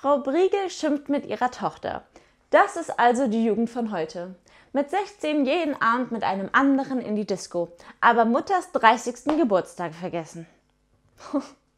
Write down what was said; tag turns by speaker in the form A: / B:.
A: Frau Briegel schimpft mit ihrer Tochter. Das ist also die Jugend von heute. Mit 16 jeden Abend mit einem anderen in die Disco, aber Mutters 30. Geburtstag vergessen.